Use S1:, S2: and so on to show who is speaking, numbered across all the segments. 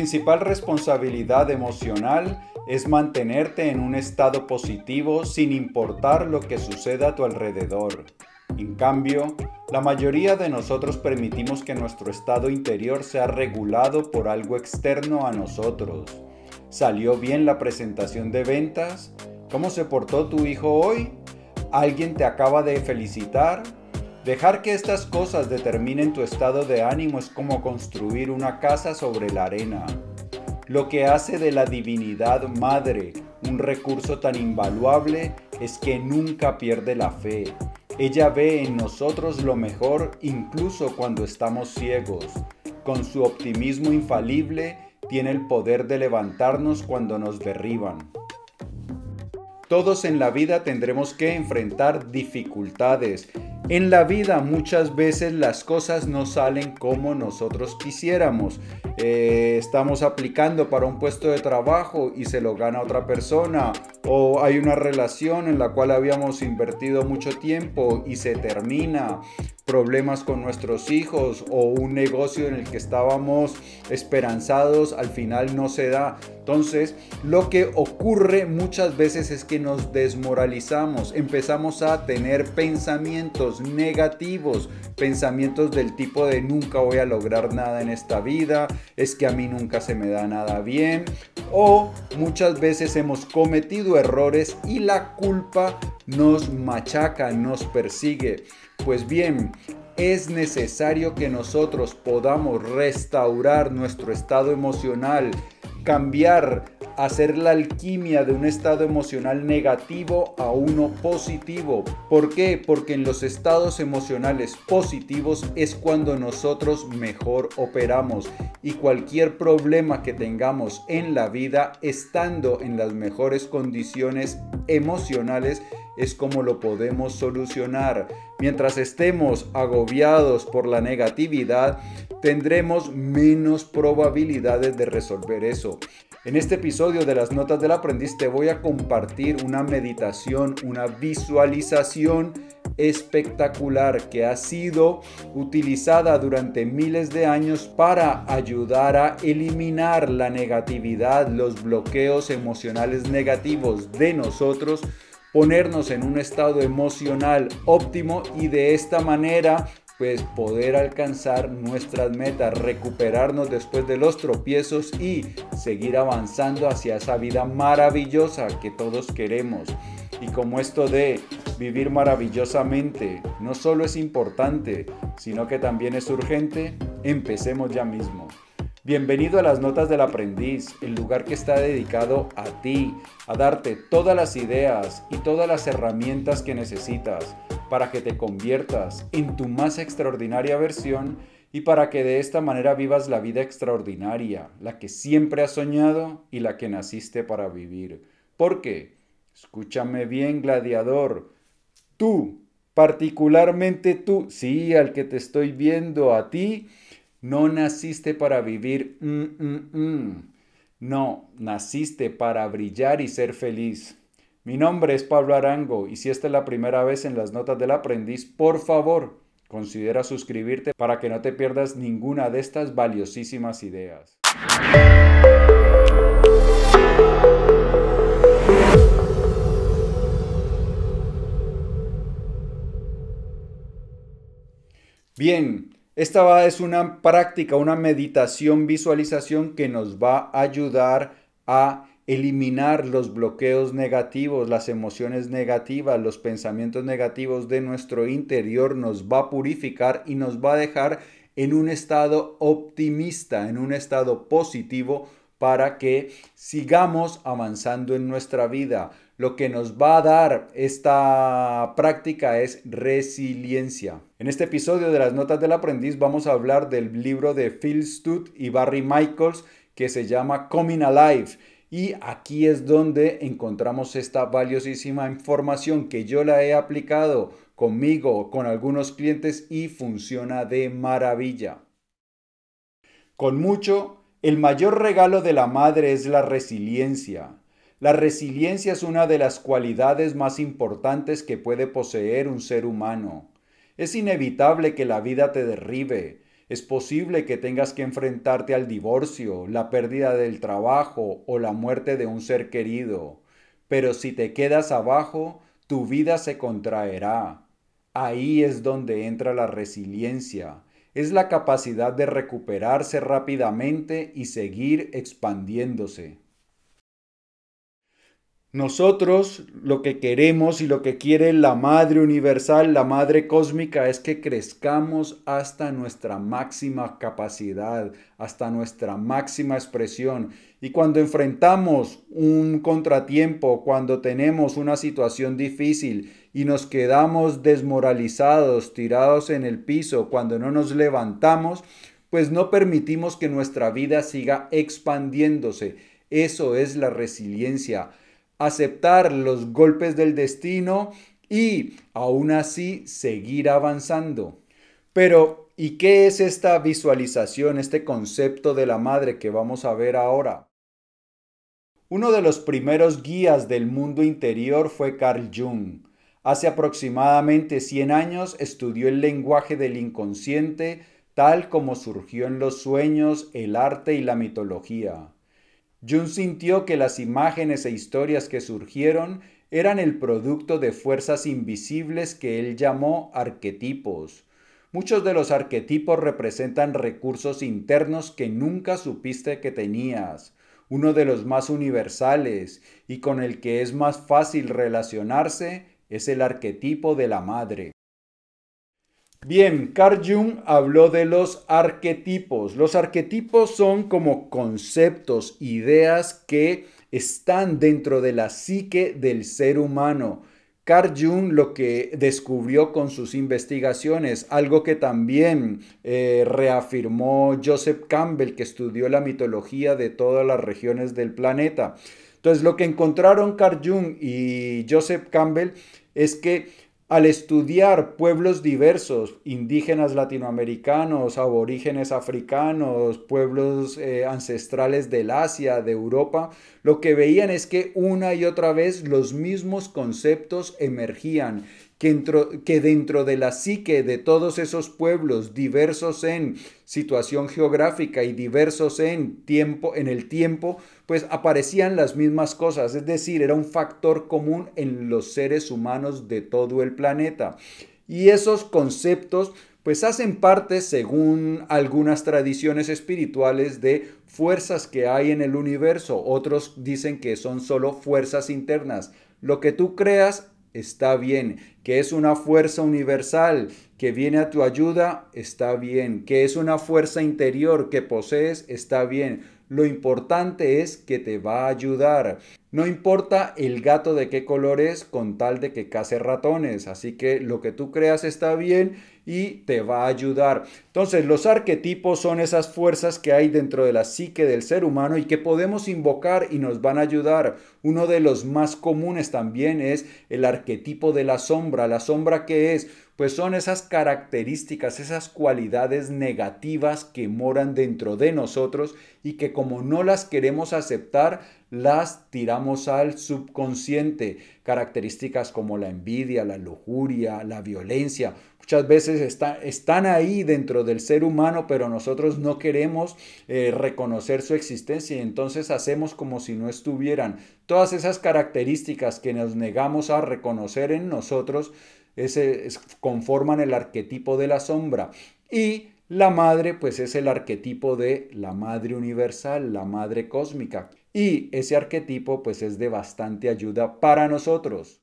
S1: Principal responsabilidad emocional es mantenerte en un estado positivo sin importar lo que suceda a tu alrededor. En cambio, la mayoría de nosotros permitimos que nuestro estado interior sea regulado por algo externo a nosotros. ¿Salió bien la presentación de ventas? ¿Cómo se portó tu hijo hoy? ¿Alguien te acaba de felicitar? Dejar que estas cosas determinen tu estado de ánimo es como construir una casa sobre la arena. Lo que hace de la divinidad madre un recurso tan invaluable es que nunca pierde la fe. Ella ve en nosotros lo mejor incluso cuando estamos ciegos. Con su optimismo infalible tiene el poder de levantarnos cuando nos derriban. Todos en la vida tendremos que enfrentar dificultades. En la vida muchas veces las cosas no salen como nosotros quisiéramos. Eh, estamos aplicando para un puesto de trabajo y se lo gana otra persona. O hay una relación en la cual habíamos invertido mucho tiempo y se termina problemas con nuestros hijos o un negocio en el que estábamos esperanzados al final no se da. Entonces, lo que ocurre muchas veces es que nos desmoralizamos, empezamos a tener pensamientos negativos, pensamientos del tipo de nunca voy a lograr nada en esta vida, es que a mí nunca se me da nada bien, o muchas veces hemos cometido errores y la culpa nos machaca, nos persigue. Pues bien, es necesario que nosotros podamos restaurar nuestro estado emocional, cambiar, hacer la alquimia de un estado emocional negativo a uno positivo. ¿Por qué? Porque en los estados emocionales positivos es cuando nosotros mejor operamos y cualquier problema que tengamos en la vida estando en las mejores condiciones emocionales es como lo podemos solucionar. Mientras estemos agobiados por la negatividad, tendremos menos probabilidades de resolver eso. En este episodio de las Notas del Aprendiz te voy a compartir una meditación, una visualización espectacular que ha sido utilizada durante miles de años para ayudar a eliminar la negatividad, los bloqueos emocionales negativos de nosotros ponernos en un estado emocional óptimo y de esta manera pues poder alcanzar nuestras metas, recuperarnos después de los tropiezos y seguir avanzando hacia esa vida maravillosa que todos queremos. Y como esto de vivir maravillosamente no solo es importante, sino que también es urgente, empecemos ya mismo. Bienvenido a las Notas del Aprendiz, el lugar que está dedicado a ti, a darte todas las ideas y todas las herramientas que necesitas para que te conviertas en tu más extraordinaria versión y para que de esta manera vivas la vida extraordinaria, la que siempre has soñado y la que naciste para vivir. Porque, escúchame bien, gladiador, tú, particularmente tú, sí, al que te estoy viendo, a ti, no naciste para vivir, mm, mm, mm. no, naciste para brillar y ser feliz. Mi nombre es Pablo Arango y si esta es la primera vez en las notas del aprendiz, por favor, considera suscribirte para que no te pierdas ninguna de estas valiosísimas ideas. Bien, esta es una práctica, una meditación, visualización que nos va a ayudar a eliminar los bloqueos negativos, las emociones negativas, los pensamientos negativos de nuestro interior, nos va a purificar y nos va a dejar en un estado optimista, en un estado positivo para que sigamos avanzando en nuestra vida. Lo que nos va a dar esta práctica es resiliencia. En este episodio de las Notas del Aprendiz vamos a hablar del libro de Phil Stutt y Barry Michaels que se llama Coming Alive. Y aquí es donde encontramos esta valiosísima información que yo la he aplicado conmigo, con algunos clientes y funciona de maravilla. Con mucho el mayor regalo de la madre es la resiliencia. La resiliencia es una de las cualidades más importantes que puede poseer un ser humano. Es inevitable que la vida te derribe. Es posible que tengas que enfrentarte al divorcio, la pérdida del trabajo o la muerte de un ser querido. Pero si te quedas abajo, tu vida se contraerá. Ahí es donde entra la resiliencia. Es la capacidad de recuperarse rápidamente y seguir expandiéndose. Nosotros lo que queremos y lo que quiere la Madre Universal, la Madre Cósmica, es que crezcamos hasta nuestra máxima capacidad, hasta nuestra máxima expresión. Y cuando enfrentamos un contratiempo, cuando tenemos una situación difícil y nos quedamos desmoralizados, tirados en el piso, cuando no nos levantamos, pues no permitimos que nuestra vida siga expandiéndose. Eso es la resiliencia aceptar los golpes del destino y aún así seguir avanzando. Pero, ¿y qué es esta visualización, este concepto de la madre que vamos a ver ahora? Uno de los primeros guías del mundo interior fue Carl Jung. Hace aproximadamente 100 años estudió el lenguaje del inconsciente tal como surgió en los sueños, el arte y la mitología. Jung sintió que las imágenes e historias que surgieron eran el producto de fuerzas invisibles que él llamó arquetipos. Muchos de los arquetipos representan recursos internos que nunca supiste que tenías. Uno de los más universales y con el que es más fácil relacionarse es el arquetipo de la madre. Bien, Carl Jung habló de los arquetipos. Los arquetipos son como conceptos, ideas que están dentro de la psique del ser humano. Carl Jung lo que descubrió con sus investigaciones, algo que también eh, reafirmó Joseph Campbell, que estudió la mitología de todas las regiones del planeta. Entonces, lo que encontraron Carl Jung y Joseph Campbell es que al estudiar pueblos diversos, indígenas latinoamericanos, aborígenes africanos, pueblos eh, ancestrales del Asia, de Europa, lo que veían es que una y otra vez los mismos conceptos emergían que dentro, de la psique de todos esos pueblos diversos en situación geográfica y diversos en tiempo, en el tiempo, pues aparecían las mismas cosas, es decir, era un factor común en los seres humanos de todo el planeta. Y esos conceptos pues hacen parte, según algunas tradiciones espirituales, de fuerzas que hay en el universo. Otros dicen que son solo fuerzas internas. Lo que tú creas está bien, que es una fuerza universal que viene a tu ayuda, está bien, que es una fuerza interior que posees, está bien. Lo importante es que te va a ayudar. No importa el gato de qué color es con tal de que case ratones. Así que lo que tú creas está bien y te va a ayudar. Entonces los arquetipos son esas fuerzas que hay dentro de la psique del ser humano y que podemos invocar y nos van a ayudar. Uno de los más comunes también es el arquetipo de la sombra. La sombra que es pues son esas características, esas cualidades negativas que moran dentro de nosotros y que como no las queremos aceptar, las tiramos al subconsciente. Características como la envidia, la lujuria, la violencia, muchas veces están ahí dentro del ser humano, pero nosotros no queremos eh, reconocer su existencia y entonces hacemos como si no estuvieran. Todas esas características que nos negamos a reconocer en nosotros ese, conforman el arquetipo de la sombra. Y la madre, pues es el arquetipo de la madre universal, la madre cósmica. Y ese arquetipo, pues es de bastante ayuda para nosotros.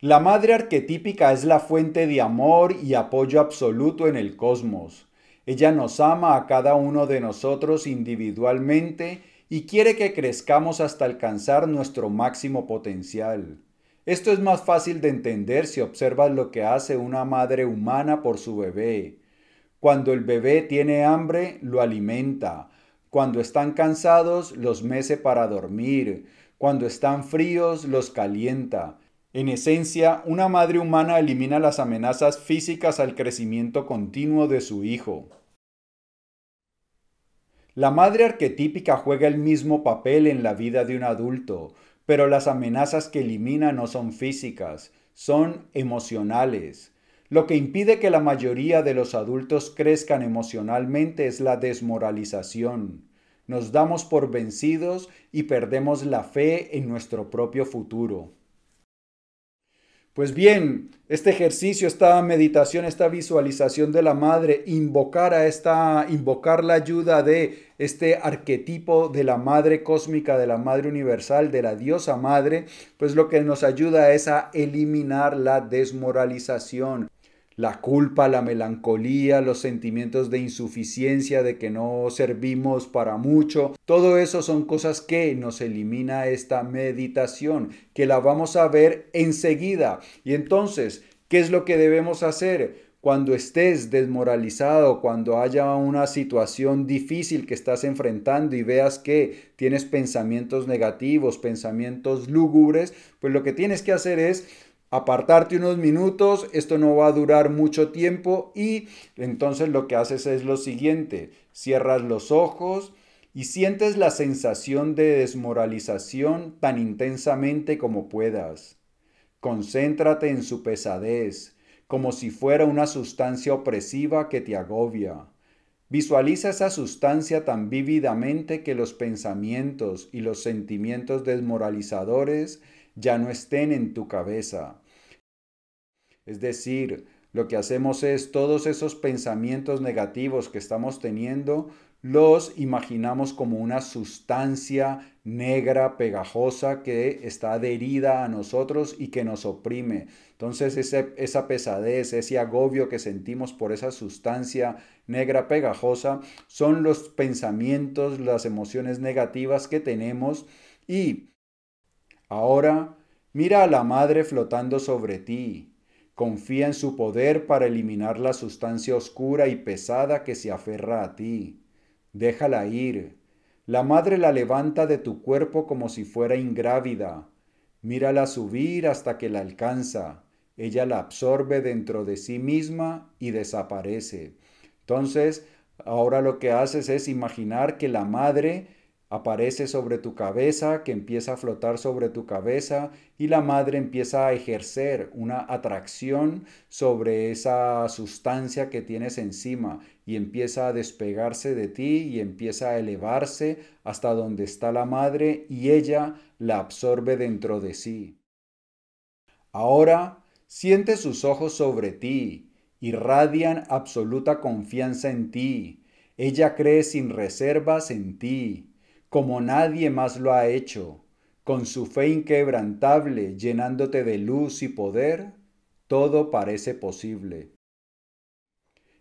S1: La madre arquetípica es la fuente de amor y apoyo absoluto en el cosmos. Ella nos ama a cada uno de nosotros individualmente y quiere que crezcamos hasta alcanzar nuestro máximo potencial. Esto es más fácil de entender si observas lo que hace una madre humana por su bebé. Cuando el bebé tiene hambre, lo alimenta. Cuando están cansados, los mece para dormir. Cuando están fríos, los calienta. En esencia, una madre humana elimina las amenazas físicas al crecimiento continuo de su hijo. La madre arquetípica juega el mismo papel en la vida de un adulto, pero las amenazas que elimina no son físicas, son emocionales. Lo que impide que la mayoría de los adultos crezcan emocionalmente es la desmoralización. Nos damos por vencidos y perdemos la fe en nuestro propio futuro. Pues bien, este ejercicio, esta meditación, esta visualización de la madre, invocar a esta, invocar la ayuda de este arquetipo de la madre cósmica, de la madre universal, de la diosa madre, pues lo que nos ayuda es a eliminar la desmoralización la culpa, la melancolía, los sentimientos de insuficiencia, de que no servimos para mucho. Todo eso son cosas que nos elimina esta meditación, que la vamos a ver enseguida. Y entonces, ¿qué es lo que debemos hacer? Cuando estés desmoralizado, cuando haya una situación difícil que estás enfrentando y veas que tienes pensamientos negativos, pensamientos lúgubres, pues lo que tienes que hacer es apartarte unos minutos, esto no va a durar mucho tiempo y entonces lo que haces es lo siguiente, cierras los ojos y sientes la sensación de desmoralización tan intensamente como puedas. Concéntrate en su pesadez, como si fuera una sustancia opresiva que te agobia. Visualiza esa sustancia tan vívidamente que los pensamientos y los sentimientos desmoralizadores ya no estén en tu cabeza. Es decir, lo que hacemos es todos esos pensamientos negativos que estamos teniendo, los imaginamos como una sustancia negra, pegajosa, que está adherida a nosotros y que nos oprime. Entonces esa pesadez, ese agobio que sentimos por esa sustancia negra, pegajosa, son los pensamientos, las emociones negativas que tenemos y Ahora mira a la Madre flotando sobre ti. Confía en su poder para eliminar la sustancia oscura y pesada que se aferra a ti. Déjala ir. La Madre la levanta de tu cuerpo como si fuera ingrávida. Mírala subir hasta que la alcanza. Ella la absorbe dentro de sí misma y desaparece. Entonces, ahora lo que haces es imaginar que la Madre aparece sobre tu cabeza, que empieza a flotar sobre tu cabeza y la madre empieza a ejercer una atracción sobre esa sustancia que tienes encima y empieza a despegarse de ti y empieza a elevarse hasta donde está la madre y ella la absorbe dentro de sí. Ahora siente sus ojos sobre ti, irradian absoluta confianza en ti. Ella cree sin reservas en ti como nadie más lo ha hecho, con su fe inquebrantable llenándote de luz y poder, todo parece posible.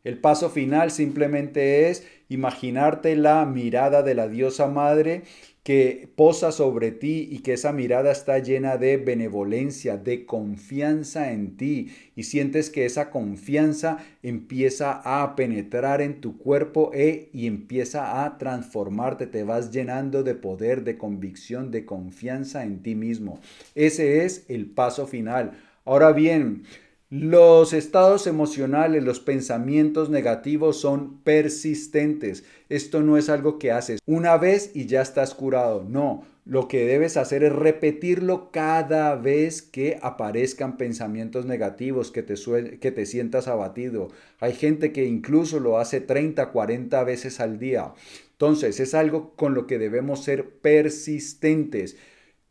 S1: El paso final simplemente es imaginarte la mirada de la diosa madre que posa sobre ti y que esa mirada está llena de benevolencia, de confianza en ti y sientes que esa confianza empieza a penetrar en tu cuerpo e, y empieza a transformarte, te vas llenando de poder, de convicción, de confianza en ti mismo. Ese es el paso final. Ahora bien, los estados emocionales, los pensamientos negativos son persistentes. Esto no es algo que haces una vez y ya estás curado. No, lo que debes hacer es repetirlo cada vez que aparezcan pensamientos negativos, que te, sientas abatido. Hay gente que incluso lo hace 30, 40 veces al día. Entonces, es algo con lo que debemos ser persistentes,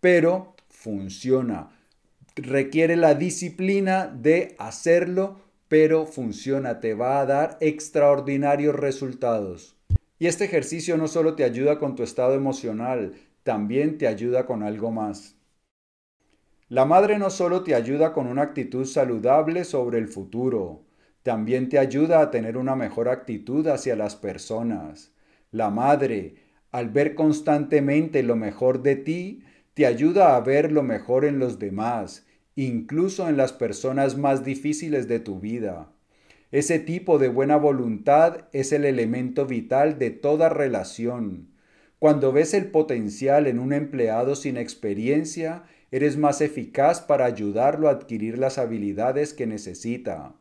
S1: pero funciona requiere la disciplina de hacerlo, pero funciona, te va a dar extraordinarios resultados. Y este ejercicio no solo te ayuda con tu estado emocional, también te ayuda con algo más. La madre no solo te ayuda con una actitud saludable sobre el futuro, también te ayuda a tener una mejor actitud hacia las personas. La madre, al ver constantemente lo mejor de ti, te ayuda a ver lo mejor en los demás incluso en las personas más difíciles de tu vida. Ese tipo de buena voluntad es el elemento vital de toda relación. Cuando ves el potencial en un empleado sin experiencia, eres más eficaz para ayudarlo a adquirir las habilidades que necesita.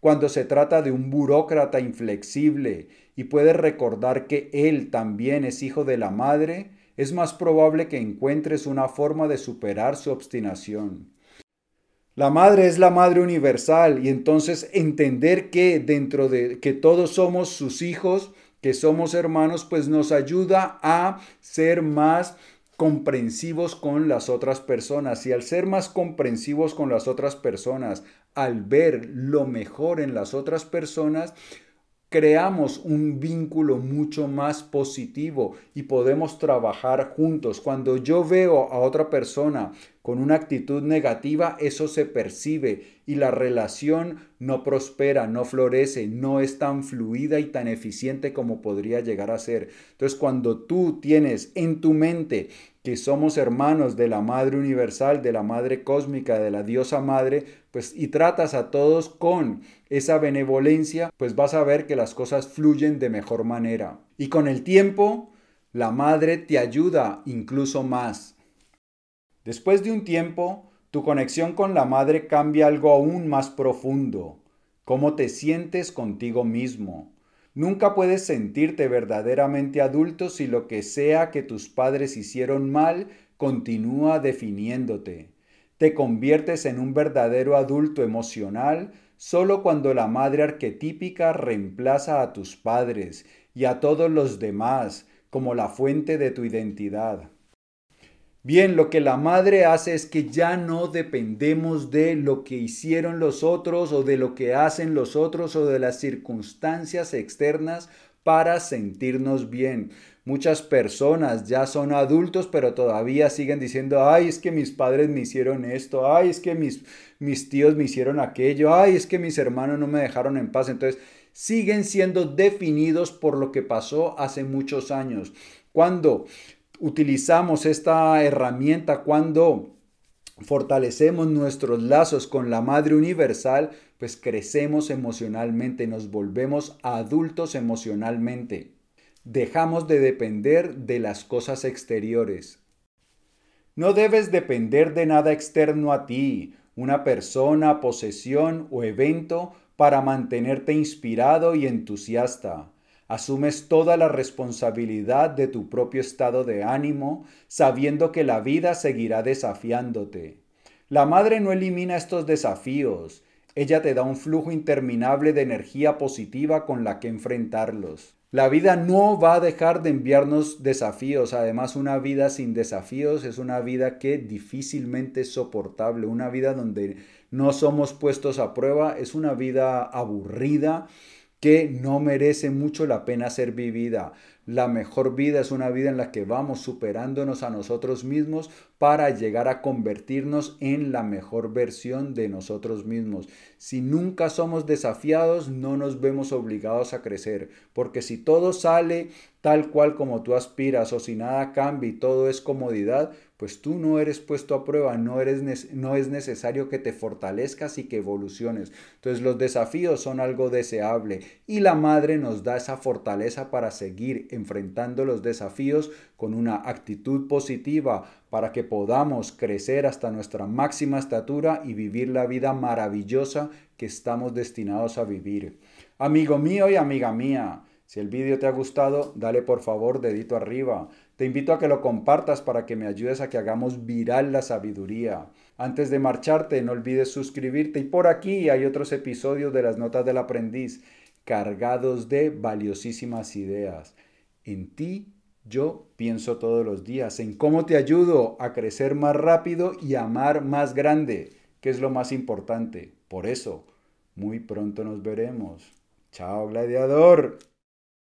S1: Cuando se trata de un burócrata inflexible y puedes recordar que él también es hijo de la madre, es más probable que encuentres una forma de superar su obstinación. La madre es la madre universal y entonces entender que dentro de que todos somos sus hijos, que somos hermanos, pues nos ayuda a ser más comprensivos con las otras personas. Y al ser más comprensivos con las otras personas, al ver lo mejor en las otras personas, creamos un vínculo mucho más positivo y podemos trabajar juntos. Cuando yo veo a otra persona con una actitud negativa, eso se percibe y la relación no prospera, no florece, no es tan fluida y tan eficiente como podría llegar a ser. Entonces, cuando tú tienes en tu mente que somos hermanos de la Madre Universal, de la Madre Cósmica, de la Diosa Madre, pues y tratas a todos con esa benevolencia, pues vas a ver que las cosas fluyen de mejor manera. Y con el tiempo, la Madre te ayuda incluso más. Después de un tiempo, tu conexión con la Madre cambia algo aún más profundo, cómo te sientes contigo mismo Nunca puedes sentirte verdaderamente adulto si lo que sea que tus padres hicieron mal continúa definiéndote. Te conviertes en un verdadero adulto emocional solo cuando la madre arquetípica reemplaza a tus padres y a todos los demás como la fuente de tu identidad. Bien, lo que la madre hace es que ya no dependemos de lo que hicieron los otros o de lo que hacen los otros o de las circunstancias externas para sentirnos bien. Muchas personas ya son adultos, pero todavía siguen diciendo, ay, es que mis padres me hicieron esto, ay, es que mis, mis tíos me hicieron aquello, ay, es que mis hermanos no me dejaron en paz. Entonces, siguen siendo definidos por lo que pasó hace muchos años. Cuando utilizamos esta herramienta cuando fortalecemos nuestros lazos con la Madre Universal, pues crecemos emocionalmente, nos volvemos adultos emocionalmente. Dejamos de depender de las cosas exteriores. No debes depender de nada externo a ti, una persona, posesión o evento para mantenerte inspirado y entusiasta. Asumes toda la responsabilidad de tu propio estado de ánimo, sabiendo que la vida seguirá desafiándote. La madre no elimina estos desafíos, ella te da un flujo interminable de energía positiva con la que enfrentarlos. La vida no va a dejar de enviarnos desafíos. Además, una vida sin desafíos es una vida que difícilmente es soportable. Una vida donde no somos puestos a prueba es una vida aburrida que no merece mucho la pena ser vivida. La mejor vida es una vida en la que vamos superándonos a nosotros mismos para llegar a convertirnos en la mejor versión de nosotros mismos. Si nunca somos desafiados, no nos vemos obligados a crecer, porque si todo sale tal cual como tú aspiras o si nada cambia y todo es comodidad, pues tú no eres puesto a prueba, no, es necesario que te fortalezcas y que evoluciones. Entonces los desafíos son algo deseable y la madre nos da esa fortaleza para seguir enfrentando los desafíos con una actitud positiva para que podamos crecer hasta nuestra máxima estatura y vivir la vida maravillosa que estamos destinados a vivir. Amigo mío y amiga mía, si el vídeo te ha gustado, dale por favor dedito arriba. Te invito a que lo compartas para que me ayudes a que hagamos viral la sabiduría. Antes de marcharte, no olvides suscribirte y por aquí hay otros episodios de las Notas del Aprendiz cargados de valiosísimas ideas. En ti yo pienso todos los días, en cómo te ayudo a crecer más rápido y amar más grande, que es lo más importante. Por eso, muy pronto nos veremos. Chao, gladiador.